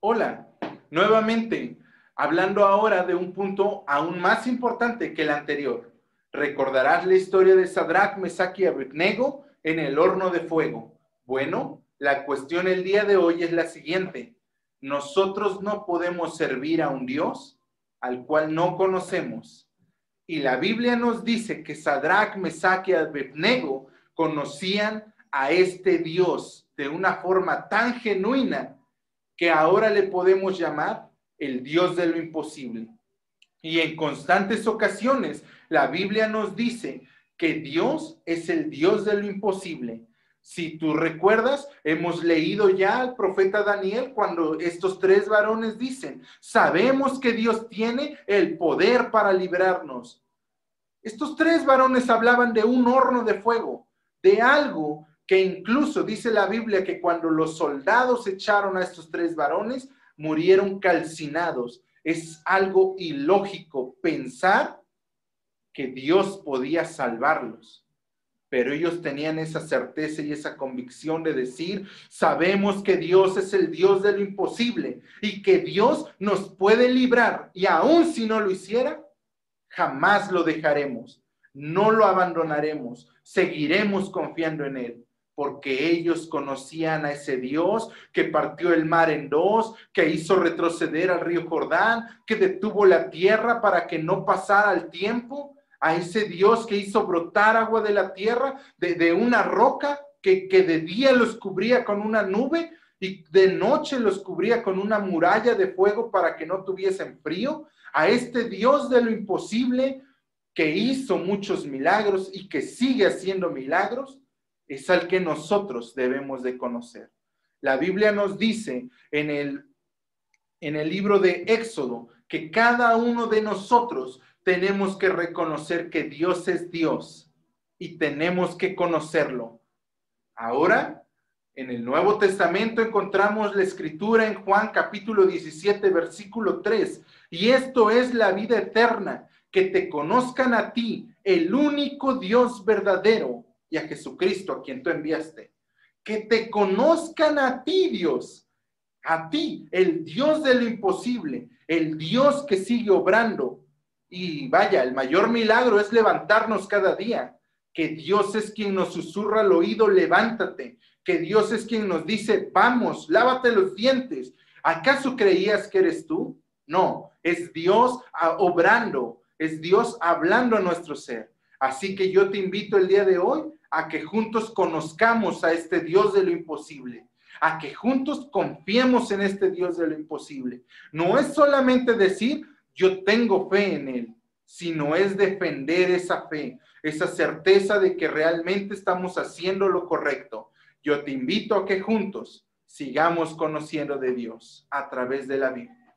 Hola, nuevamente, hablando ahora de un punto aún más importante que el anterior. Recordarás la historia de Sadrach, Mesach y Abednego en el horno de fuego. Bueno, la cuestión el día de hoy es la siguiente. Nosotros no podemos servir a un Dios al cual no conocemos. Y la Biblia nos dice que Sadrach, Mesach y Abednego conocían a este Dios de una forma tan genuina que ahora le podemos llamar el Dios de lo imposible. Y en constantes ocasiones la Biblia nos dice que Dios es el Dios de lo imposible. Si tú recuerdas, hemos leído ya al profeta Daniel cuando estos tres varones dicen, sabemos que Dios tiene el poder para librarnos. Estos tres varones hablaban de un horno de fuego, de algo que incluso dice la Biblia que cuando los soldados echaron a estos tres varones, murieron calcinados. Es algo ilógico pensar que Dios podía salvarlos. Pero ellos tenían esa certeza y esa convicción de decir, sabemos que Dios es el Dios de lo imposible y que Dios nos puede librar. Y aun si no lo hiciera, jamás lo dejaremos, no lo abandonaremos, seguiremos confiando en Él porque ellos conocían a ese Dios que partió el mar en dos, que hizo retroceder al río Jordán, que detuvo la tierra para que no pasara el tiempo, a ese Dios que hizo brotar agua de la tierra, de, una roca que, que de día los cubría con una nube y de noche los cubría con una muralla de fuego para que no tuviesen frío, a este Dios de lo imposible que hizo muchos milagros y que sigue haciendo milagros es al que nosotros debemos de conocer. La Biblia nos dice en el, en el libro de Éxodo que cada uno de nosotros tenemos que reconocer que Dios es Dios y tenemos que conocerlo. Ahora, en el Nuevo Testamento encontramos la escritura en Juan capítulo 17, versículo 3, y esto es la vida eterna, que te conozcan a ti, el único Dios verdadero, y a Jesucristo a quien tú enviaste. Que te conozcan a ti, Dios, a ti, el Dios de lo imposible, el Dios que sigue obrando. Y vaya, el mayor milagro es levantarnos cada día, que Dios es quien nos susurra al oído, levántate, que Dios es quien nos dice, vamos, lávate los dientes. ¿Acaso creías que eres tú? No, es Dios ah, obrando, es Dios hablando a nuestro ser. Así que yo te invito el día de hoy a que juntos conozcamos a este Dios de lo imposible, a que juntos confiemos en este Dios de lo imposible. No es solamente decir, yo tengo fe en Él, sino es defender esa fe, esa certeza de que realmente estamos haciendo lo correcto. Yo te invito a que juntos sigamos conociendo de Dios a través de la Biblia.